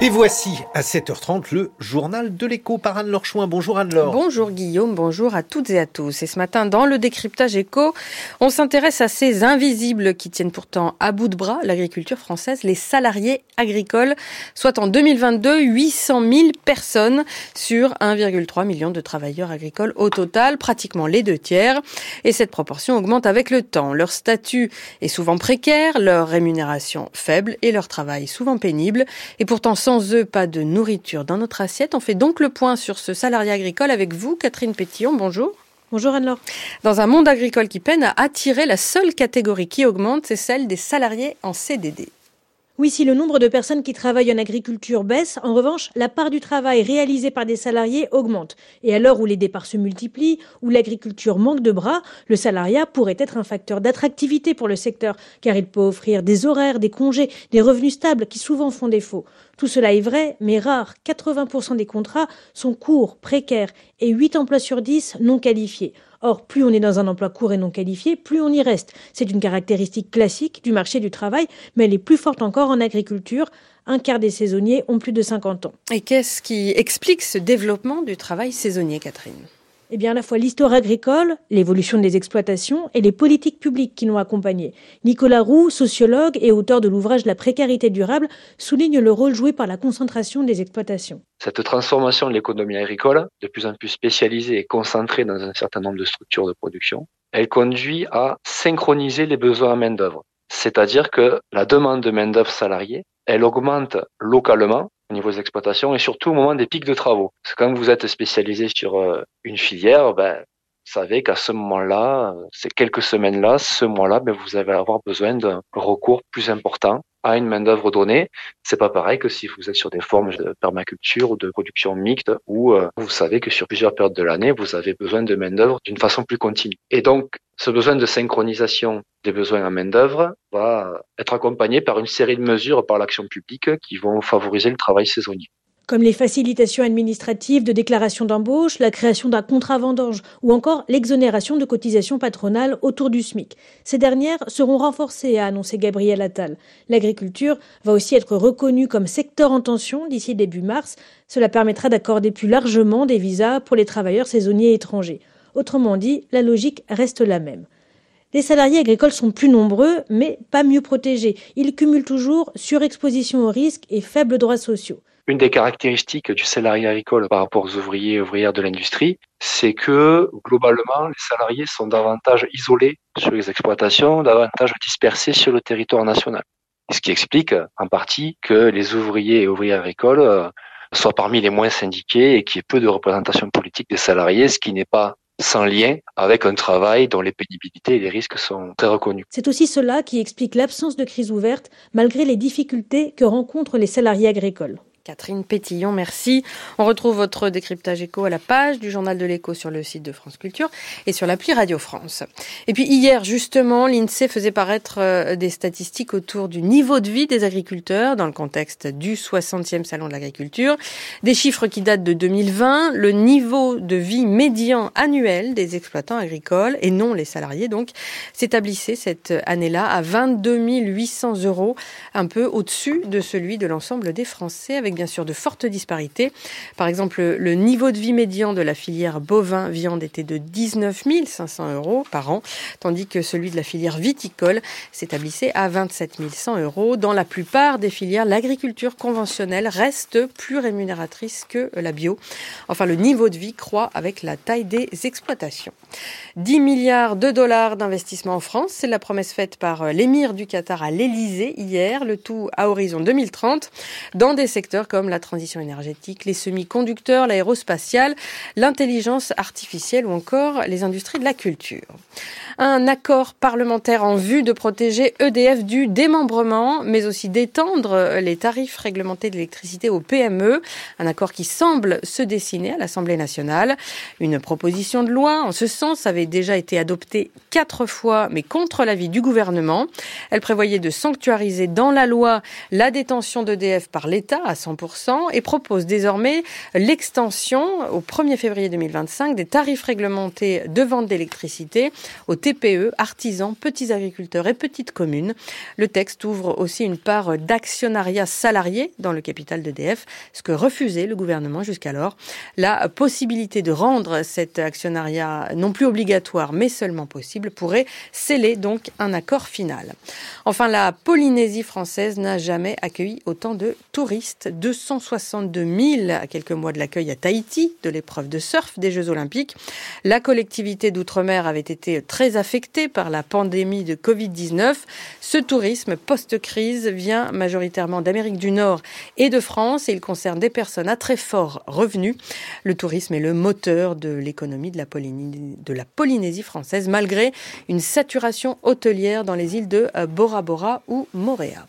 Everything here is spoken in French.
Et voici à 7h30 le journal de l'écho par Anne-Laure Chouin. Bonjour Anne-Laure. Bonjour Guillaume, bonjour à toutes et à tous. Et ce matin, dans le décryptage écho, on s'intéresse à ces invisibles qui tiennent pourtant à bout de bras l'agriculture française, les salariés agricoles, soit en 2022 800 000 personnes sur 1,3 million de travailleurs agricoles au total, pratiquement les deux tiers. Et cette proportion augmente avec le temps. Leur statut est souvent précaire, leur rémunération faible et leur travail souvent pénible. Et pourtant, sans eux, pas de nourriture dans notre assiette. On fait donc le point sur ce salarié agricole avec vous, Catherine Pétillon. Bonjour. Bonjour Anne-Laure. Dans un monde agricole qui peine à attirer, la seule catégorie qui augmente, c'est celle des salariés en CDD. Oui, si le nombre de personnes qui travaillent en agriculture baisse, en revanche, la part du travail réalisé par des salariés augmente. Et à l'heure où les départs se multiplient, où l'agriculture manque de bras, le salariat pourrait être un facteur d'attractivité pour le secteur, car il peut offrir des horaires, des congés, des revenus stables qui souvent font défaut. Tout cela est vrai, mais rare. 80% des contrats sont courts, précaires, et 8 emplois sur 10 non qualifiés. Or, plus on est dans un emploi court et non qualifié, plus on y reste. C'est une caractéristique classique du marché du travail, mais elle est plus forte encore en agriculture. Un quart des saisonniers ont plus de 50 ans. Et qu'est-ce qui explique ce développement du travail saisonnier, Catherine? Eh bien, à la fois l'histoire agricole, l'évolution des exploitations et les politiques publiques qui l'ont accompagné. Nicolas Roux, sociologue et auteur de l'ouvrage La précarité durable, souligne le rôle joué par la concentration des exploitations. Cette transformation de l'économie agricole, de plus en plus spécialisée et concentrée dans un certain nombre de structures de production, elle conduit à synchroniser les besoins en main-d'œuvre. C'est-à-dire que la demande de main-d'œuvre salariée, elle augmente localement au niveau des exploitations et surtout au moment des pics de travaux. Parce que quand vous êtes spécialisé sur euh, une filière, ben, vous savez qu'à ce moment-là, ces quelques semaines-là, ce mois-là, ben, vous allez avoir besoin d'un recours plus important à une main d'œuvre donnée. C'est pas pareil que si vous êtes sur des formes de permaculture ou de production mixte où euh, vous savez que sur plusieurs périodes de l'année, vous avez besoin de main d'œuvre d'une façon plus continue. Et donc, ce besoin de synchronisation des besoins en main d'œuvre va être accompagné par une série de mesures par l'action publique qui vont favoriser le travail saisonnier comme les facilitations administratives de déclaration d'embauche, la création d'un contrat vendange ou encore l'exonération de cotisations patronales autour du SMIC. Ces dernières seront renforcées, a annoncé Gabriel Attal. L'agriculture va aussi être reconnue comme secteur en tension d'ici début mars. Cela permettra d'accorder plus largement des visas pour les travailleurs saisonniers étrangers. Autrement dit, la logique reste la même. Les salariés agricoles sont plus nombreux, mais pas mieux protégés. Ils cumulent toujours surexposition aux risques et faibles droits sociaux. Une des caractéristiques du salarié agricole par rapport aux ouvriers et ouvrières de l'industrie, c'est que globalement, les salariés sont davantage isolés sur les exploitations, davantage dispersés sur le territoire national. Ce qui explique en partie que les ouvriers et ouvrières agricoles euh, soient parmi les moins syndiqués et qu'il y ait peu de représentation politique des salariés, ce qui n'est pas sans lien avec un travail dont les pénibilités et les risques sont très reconnus. C'est aussi cela qui explique l'absence de crise ouverte malgré les difficultés que rencontrent les salariés agricoles. Catherine Pétillon, merci. On retrouve votre décryptage écho à la page du journal de l'écho sur le site de France Culture et sur l'appli Radio France. Et puis hier, justement, l'INSEE faisait paraître euh, des statistiques autour du niveau de vie des agriculteurs dans le contexte du 60e Salon de l'agriculture. Des chiffres qui datent de 2020. Le niveau de vie médian annuel des exploitants agricoles, et non les salariés donc, s'établissait cette année-là à 22 800 euros, un peu au-dessus de celui de l'ensemble des Français avec bien sûr de fortes disparités. Par exemple, le niveau de vie médian de la filière bovin-viande était de 19 500 euros par an, tandis que celui de la filière viticole s'établissait à 27 100 euros. Dans la plupart des filières, l'agriculture conventionnelle reste plus rémunératrice que la bio. Enfin, le niveau de vie croît avec la taille des exploitations. 10 milliards de dollars d'investissement en France, c'est la promesse faite par l'émir du Qatar à l'Elysée hier, le tout à horizon 2030, dans des secteurs comme la transition énergétique, les semi-conducteurs, l'aérospatiale, l'intelligence artificielle ou encore les industries de la culture. Un accord parlementaire en vue de protéger EDF du démembrement, mais aussi d'étendre les tarifs réglementés d'électricité aux PME. Un accord qui semble se dessiner à l'Assemblée nationale. Une proposition de loi en ce sens avait déjà été adoptée quatre fois, mais contre l'avis du gouvernement. Elle prévoyait de sanctuariser dans la loi la détention d'EDF par l'État à 100 100% et propose désormais l'extension au 1er février 2025 des tarifs réglementés de vente d'électricité aux TPE, artisans, petits agriculteurs et petites communes. Le texte ouvre aussi une part d'actionnariat salarié dans le capital d'EDF, ce que refusait le gouvernement jusqu'alors. La possibilité de rendre cet actionnariat non plus obligatoire mais seulement possible pourrait sceller donc un accord final. Enfin, la Polynésie française n'a jamais accueilli autant de touristes. 262 000 à quelques mois de l'accueil à Tahiti de l'épreuve de surf des Jeux Olympiques. La collectivité d'outre-mer avait été très affectée par la pandémie de Covid-19. Ce tourisme post-crise vient majoritairement d'Amérique du Nord et de France et il concerne des personnes à très fort revenu. Le tourisme est le moteur de l'économie de la Polynésie, française malgré une saturation hôtelière dans les îles de Bora Bora ou Moréa.